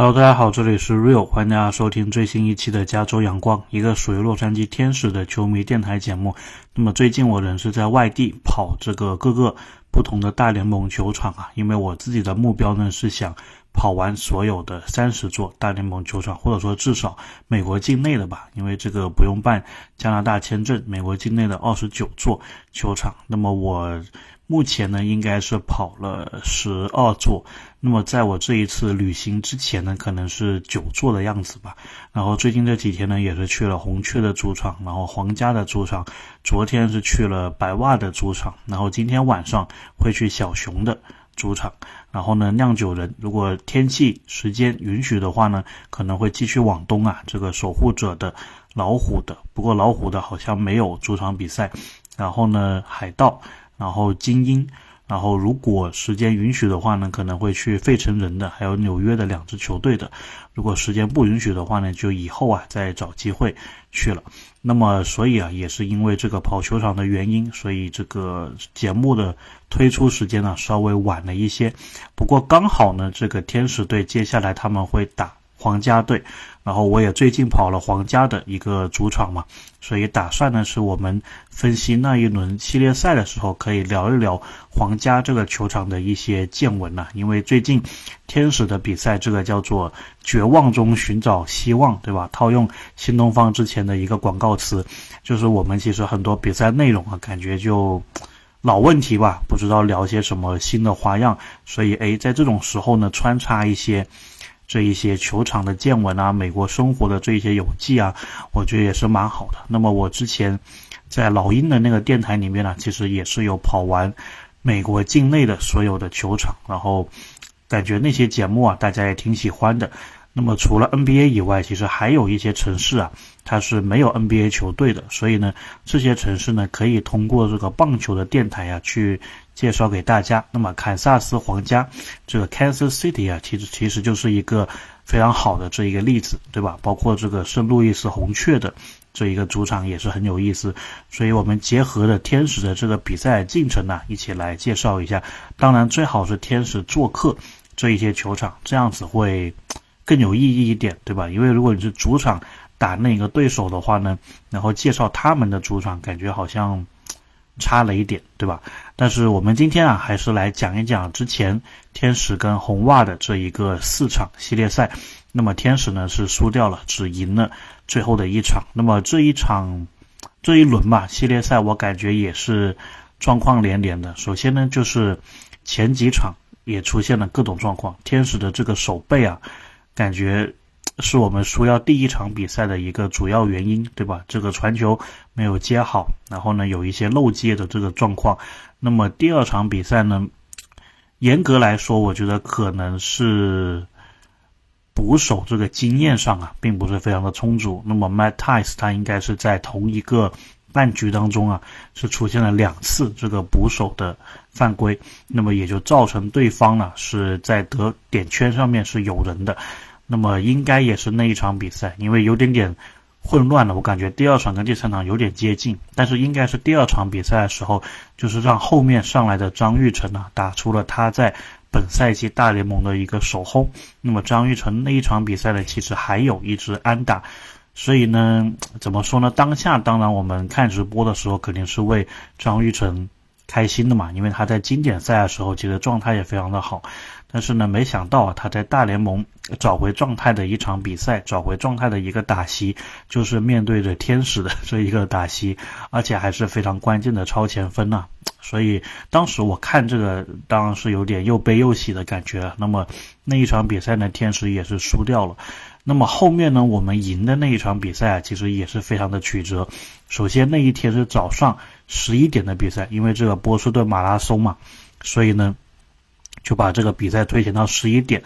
Hello，大家好，这里是 Real，欢迎大家收听最新一期的加州阳光，一个属于洛杉矶天使的球迷电台节目。那么最近我人是在外地跑这个各个不同的大联盟球场啊，因为我自己的目标呢是想跑完所有的三十座大联盟球场，或者说至少美国境内的吧，因为这个不用办加拿大签证，美国境内的二十九座球场。那么我。目前呢，应该是跑了十二座。那么在我这一次旅行之前呢，可能是九座的样子吧。然后最近这几天呢，也是去了红雀的主场，然后皇家的主场。昨天是去了白袜的主场，然后今天晚上会去小熊的主场。然后呢，酿酒人如果天气时间允许的话呢，可能会继续往东啊，这个守护者的老虎的。不过老虎的好像没有主场比赛。然后呢，海盗。然后精英，然后如果时间允许的话呢，可能会去费城人的，还有纽约的两支球队的。如果时间不允许的话呢，就以后啊再找机会去了。那么所以啊，也是因为这个跑球场的原因，所以这个节目的推出时间呢稍微晚了一些。不过刚好呢，这个天使队接下来他们会打。皇家队，然后我也最近跑了皇家的一个主场嘛，所以打算呢是我们分析那一轮系列赛的时候，可以聊一聊皇家这个球场的一些见闻呐。因为最近天使的比赛，这个叫做绝望中寻找希望，对吧？套用新东方之前的一个广告词，就是我们其实很多比赛内容啊，感觉就老问题吧，不知道聊些什么新的花样，所以诶，在这种时候呢，穿插一些。这一些球场的见闻啊，美国生活的这一些游记啊，我觉得也是蛮好的。那么我之前在老鹰的那个电台里面呢，其实也是有跑完美国境内的所有的球场，然后感觉那些节目啊，大家也挺喜欢的。那么除了 NBA 以外，其实还有一些城市啊，它是没有 NBA 球队的，所以呢，这些城市呢，可以通过这个棒球的电台啊去。介绍给大家。那么，堪萨斯皇家这个 Kansas City 啊，其实其实就是一个非常好的这一个例子，对吧？包括这个圣路易斯红雀的这一个主场也是很有意思。所以我们结合了天使的这个比赛进程呢，一起来介绍一下。当然，最好是天使做客这一些球场，这样子会更有意义一点，对吧？因为如果你是主场打那个对手的话呢，然后介绍他们的主场，感觉好像。差了一点，对吧？但是我们今天啊，还是来讲一讲之前天使跟红袜的这一个四场系列赛。那么天使呢是输掉了，只赢了最后的一场。那么这一场这一轮吧，系列赛我感觉也是状况连连的。首先呢，就是前几场也出现了各种状况，天使的这个手背啊，感觉。是我们输掉第一场比赛的一个主要原因，对吧？这个传球没有接好，然后呢有一些漏接的这个状况。那么第二场比赛呢，严格来说，我觉得可能是捕手这个经验上啊，并不是非常的充足。那么 Matt Tice 他应该是在同一个半局当中啊，是出现了两次这个捕手的犯规，那么也就造成对方呢是在得点圈上面是有人的。那么应该也是那一场比赛，因为有点点混乱了。我感觉第二场跟第三场有点接近，但是应该是第二场比赛的时候，就是让后面上来的张玉成啊打出了他在本赛季大联盟的一个首轰。那么张玉成那一场比赛呢，其实还有一支安打，所以呢，怎么说呢？当下当然我们看直播的时候肯定是为张玉成开心的嘛，因为他在经典赛的时候其实状态也非常的好。但是呢，没想到啊，他在大联盟找回状态的一场比赛，找回状态的一个打席，就是面对着天使的这一个打席，而且还是非常关键的超前分呐。所以当时我看这个，当然是有点又悲又喜的感觉。那么那一场比赛呢，天使也是输掉了。那么后面呢，我们赢的那一场比赛啊，其实也是非常的曲折。首先那一天是早上十一点的比赛，因为这个波士顿马拉松嘛，所以呢。就把这个比赛推前到十一点，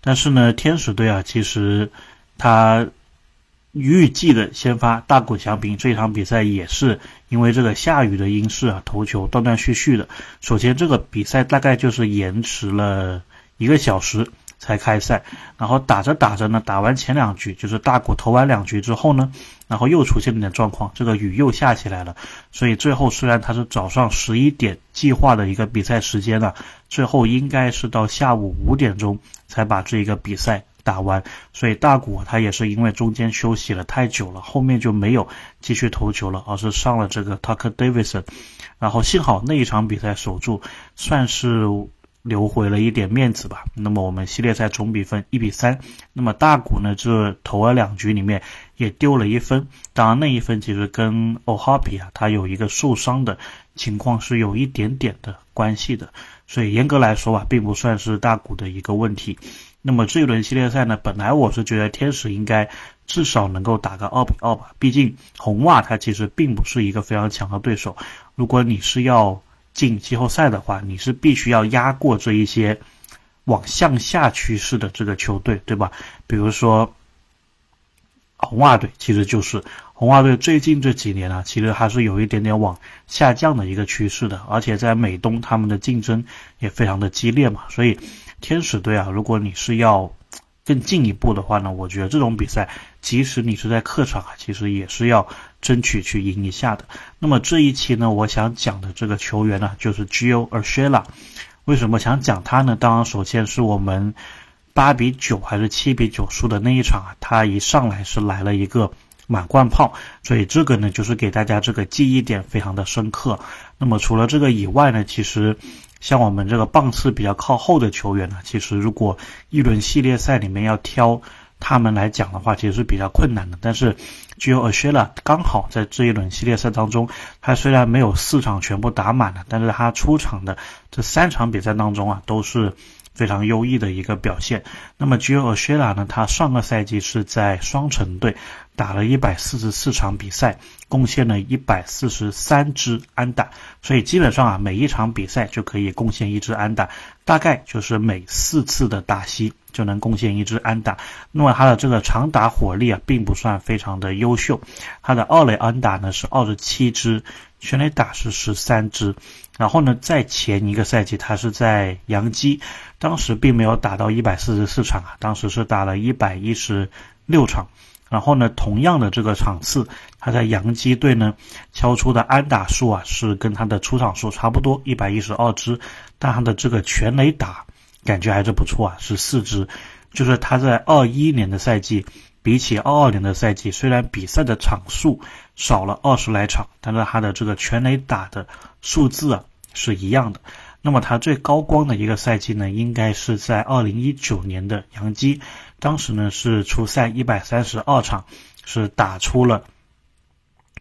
但是呢，天使队啊，其实他预计的先发大谷翔平这场比赛也是因为这个下雨的因素啊，投球断断续续的。首先，这个比赛大概就是延迟了一个小时。才开赛，然后打着打着呢，打完前两局，就是大谷投完两局之后呢，然后又出现了点状况，这个雨又下起来了，所以最后虽然他是早上十一点计划的一个比赛时间呢，最后应该是到下午五点钟才把这一个比赛打完，所以大谷他也是因为中间休息了太久了，后面就没有继续投球了，而是上了这个 Tucker Davidson，然后幸好那一场比赛守住，算是。留回了一点面子吧。那么我们系列赛总比分一比三。那么大谷呢，这投了两局里面也丢了一分。当然那一分其实跟 O'Hoppe 啊，他有一个受伤的情况是有一点点的关系的。所以严格来说啊，并不算是大谷的一个问题。那么这一轮系列赛呢，本来我是觉得天使应该至少能够打个二比二吧。毕竟红袜他其实并不是一个非常强的对手。如果你是要进季后赛的话，你是必须要压过这一些往向下趋势的这个球队，对吧？比如说红袜队，其实就是红袜队最近这几年啊，其实还是有一点点往下降的一个趋势的，而且在美东他们的竞争也非常的激烈嘛。所以天使队啊，如果你是要更进一步的话呢，我觉得这种比赛，即使你是在客场啊，其实也是要。争取去赢一下的。那么这一期呢，我想讲的这个球员呢，就是 Gio Urshela。为什么想讲他呢？当然，首先是我们八比九还是七比九输的那一场啊，他一上来是来了一个满贯炮，所以这个呢，就是给大家这个记忆点非常的深刻。那么除了这个以外呢，其实像我们这个棒次比较靠后的球员呢，其实如果一轮系列赛里面要挑。他们来讲的话，其实是比较困难的。但是，Gio a s h e l a 刚好在这一轮系列赛当中，他虽然没有四场全部打满了，但是他出场的这三场比赛当中啊，都是非常优异的一个表现。那么 Gio s h e l a 呢，他上个赛季是在双城队打了一百四十四场比赛，贡献了一百四十三支安打，所以基本上啊，每一场比赛就可以贡献一支安打，大概就是每四次的打席。就能贡献一支安打，那么他的这个长打火力啊，并不算非常的优秀。他的二垒安打呢是二十七支，全垒打是十三支。然后呢，在前一个赛季，他是在洋基，当时并没有打到一百四十四场啊，当时是打了一百一十六场。然后呢，同样的这个场次，他在洋基队呢敲出的安打数啊，是跟他的出场数差不多，一百一十二支，但他的这个全垒打。感觉还是不错啊，是四支，就是他在二一年的赛季，比起二二年的赛季，虽然比赛的场数少了二十来场，但是他的这个全垒打的数字啊是一样的。那么他最高光的一个赛季呢，应该是在二零一九年的杨基，当时呢是出赛一百三十二场，是打出了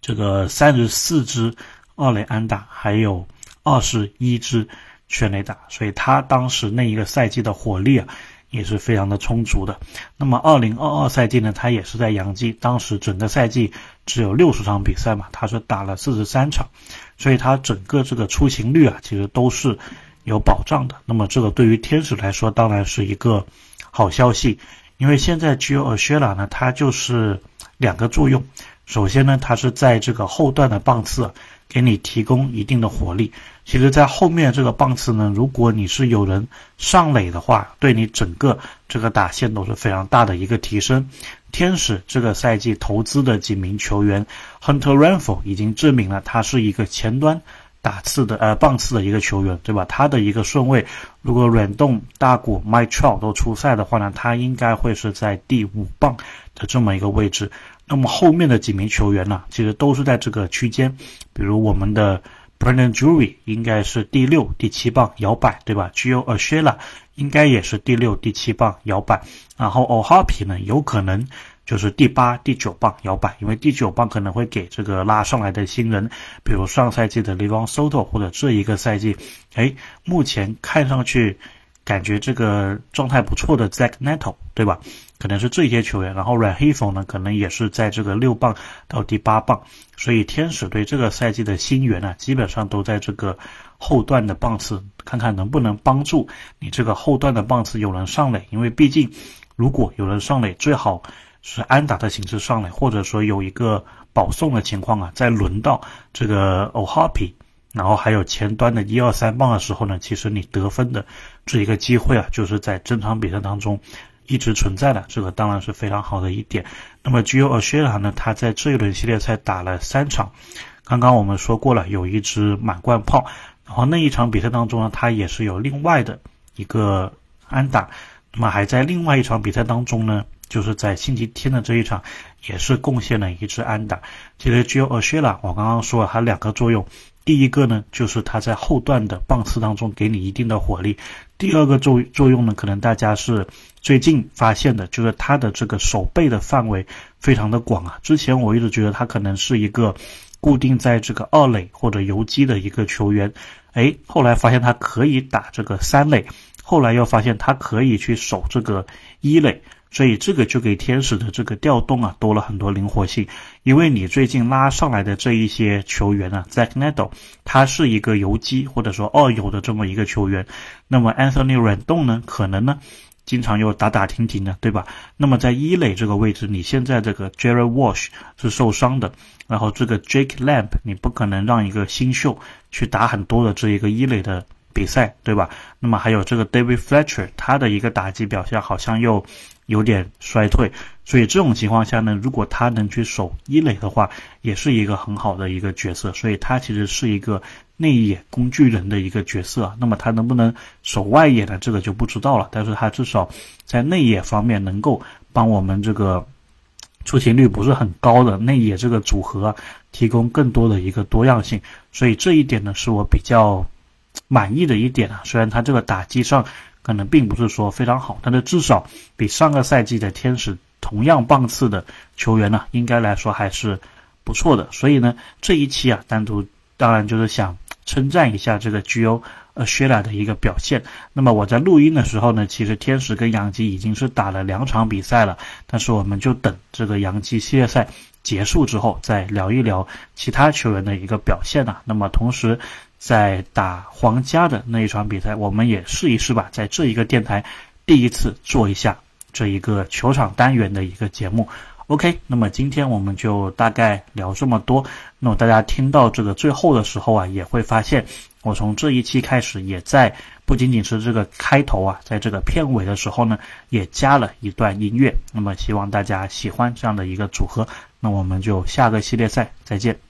这个三十四支二垒安打，还有二十一支。全垒打，所以他当时那一个赛季的火力啊，也是非常的充足的。那么二零二二赛季呢，他也是在洋基，当时整个赛季只有六十场比赛嘛，他是打了四十三场，所以他整个这个出勤率啊，其实都是有保障的。那么这个对于天使来说，当然是一个好消息，因为现在 Gio a s h e l a 呢，他就是两个作用。首先呢，他是在这个后段的棒次。给你提供一定的火力。其实，在后面这个棒次呢，如果你是有人上垒的话，对你整个这个打线都是非常大的一个提升。天使这个赛季投资的几名球员，Hunter Renfro 已经证明了他是一个前端打刺的呃棒次的一个球员，对吧？他的一个顺位，如果软动大谷、m i t r o 都出赛的话呢，他应该会是在第五棒的这么一个位置。那么后面的几名球员呢，其实都是在这个区间，比如我们的 Brandon Drury 应该是第六、第七棒摇摆，对吧？Gio a s h e l a 应该也是第六、第七棒摇摆，然后 O'Hoppe 呢，有可能就是第八、第九棒摇摆，因为第九棒可能会给这个拉上来的新人，比如上赛季的 l e v o n Soto 或者这一个赛季，哎，目前看上去。感觉这个状态不错的 Zack Neto，对吧？可能是这些球员。然后软黑风呢，可能也是在这个六棒到第八棒。所以天使队这个赛季的新援呢，基本上都在这个后段的棒次，看看能不能帮助你这个后段的棒次有人上垒。因为毕竟，如果有人上垒，最好是安打的形式上垒，或者说有一个保送的情况啊，在轮到这个 O'Hoppe。然后还有前端的一二三棒的时候呢，其实你得分的这一个机会啊，就是在正常比赛当中一直存在的，这个当然是非常好的一点。那么 Gio a s h e l a 呢，他在这一轮系列赛打了三场，刚刚我们说过了，有一支满贯炮，然后那一场比赛当中呢，他也是有另外的一个安打。那么还在另外一场比赛当中呢，就是在星期天的这一场，也是贡献了一支安打。其实 Joe a s h i l a 我刚刚说了，它两个作用。第一个呢，就是它在后段的棒次当中给你一定的火力。第二个作作用呢，可能大家是最近发现的，就是它的这个手背的范围非常的广啊。之前我一直觉得它可能是一个固定在这个二垒或者游击的一个球员，哎，后来发现它可以打这个三垒，后来又发现它可以去守这个一垒。所以这个就给天使的这个调动啊多了很多灵活性，因为你最近拉上来的这一些球员啊，Zack Neto，他是一个游击或者说二游的这么一个球员，那么 Anthony Rendon 呢，可能呢经常又打打停停的，对吧？那么在一垒这个位置，你现在这个 Jerry Walsh 是受伤的，然后这个 Jake Lamb，你不可能让一个新秀去打很多的这一个一垒的比赛，对吧？那么还有这个 David Fletcher，他的一个打击表现好像又。有点衰退，所以这种情况下呢，如果他能去守一垒的话，也是一个很好的一个角色。所以他其实是一个内野工具人的一个角色。那么他能不能守外野呢？这个就不知道了。但是他至少在内野方面能够帮我们这个出勤率不是很高的内野这个组合提供更多的一个多样性。所以这一点呢，是我比较满意的一点啊。虽然他这个打击上。可能并不是说非常好，但是至少比上个赛季的天使同样棒次的球员呢，应该来说还是不错的。所以呢，这一期啊，单独当然就是想称赞一下这个 G.O. 呃 s h i l a 的一个表现。那么我在录音的时候呢，其实天使跟杨基已经是打了两场比赛了，但是我们就等这个杨基系列赛结束之后再聊一聊其他球员的一个表现啊。那么同时。在打皇家的那一场比赛，我们也试一试吧，在这一个电台第一次做一下这一个球场单元的一个节目。OK，那么今天我们就大概聊这么多。那么大家听到这个最后的时候啊，也会发现我从这一期开始，也在不仅仅是这个开头啊，在这个片尾的时候呢，也加了一段音乐。那么希望大家喜欢这样的一个组合。那我们就下个系列赛再见。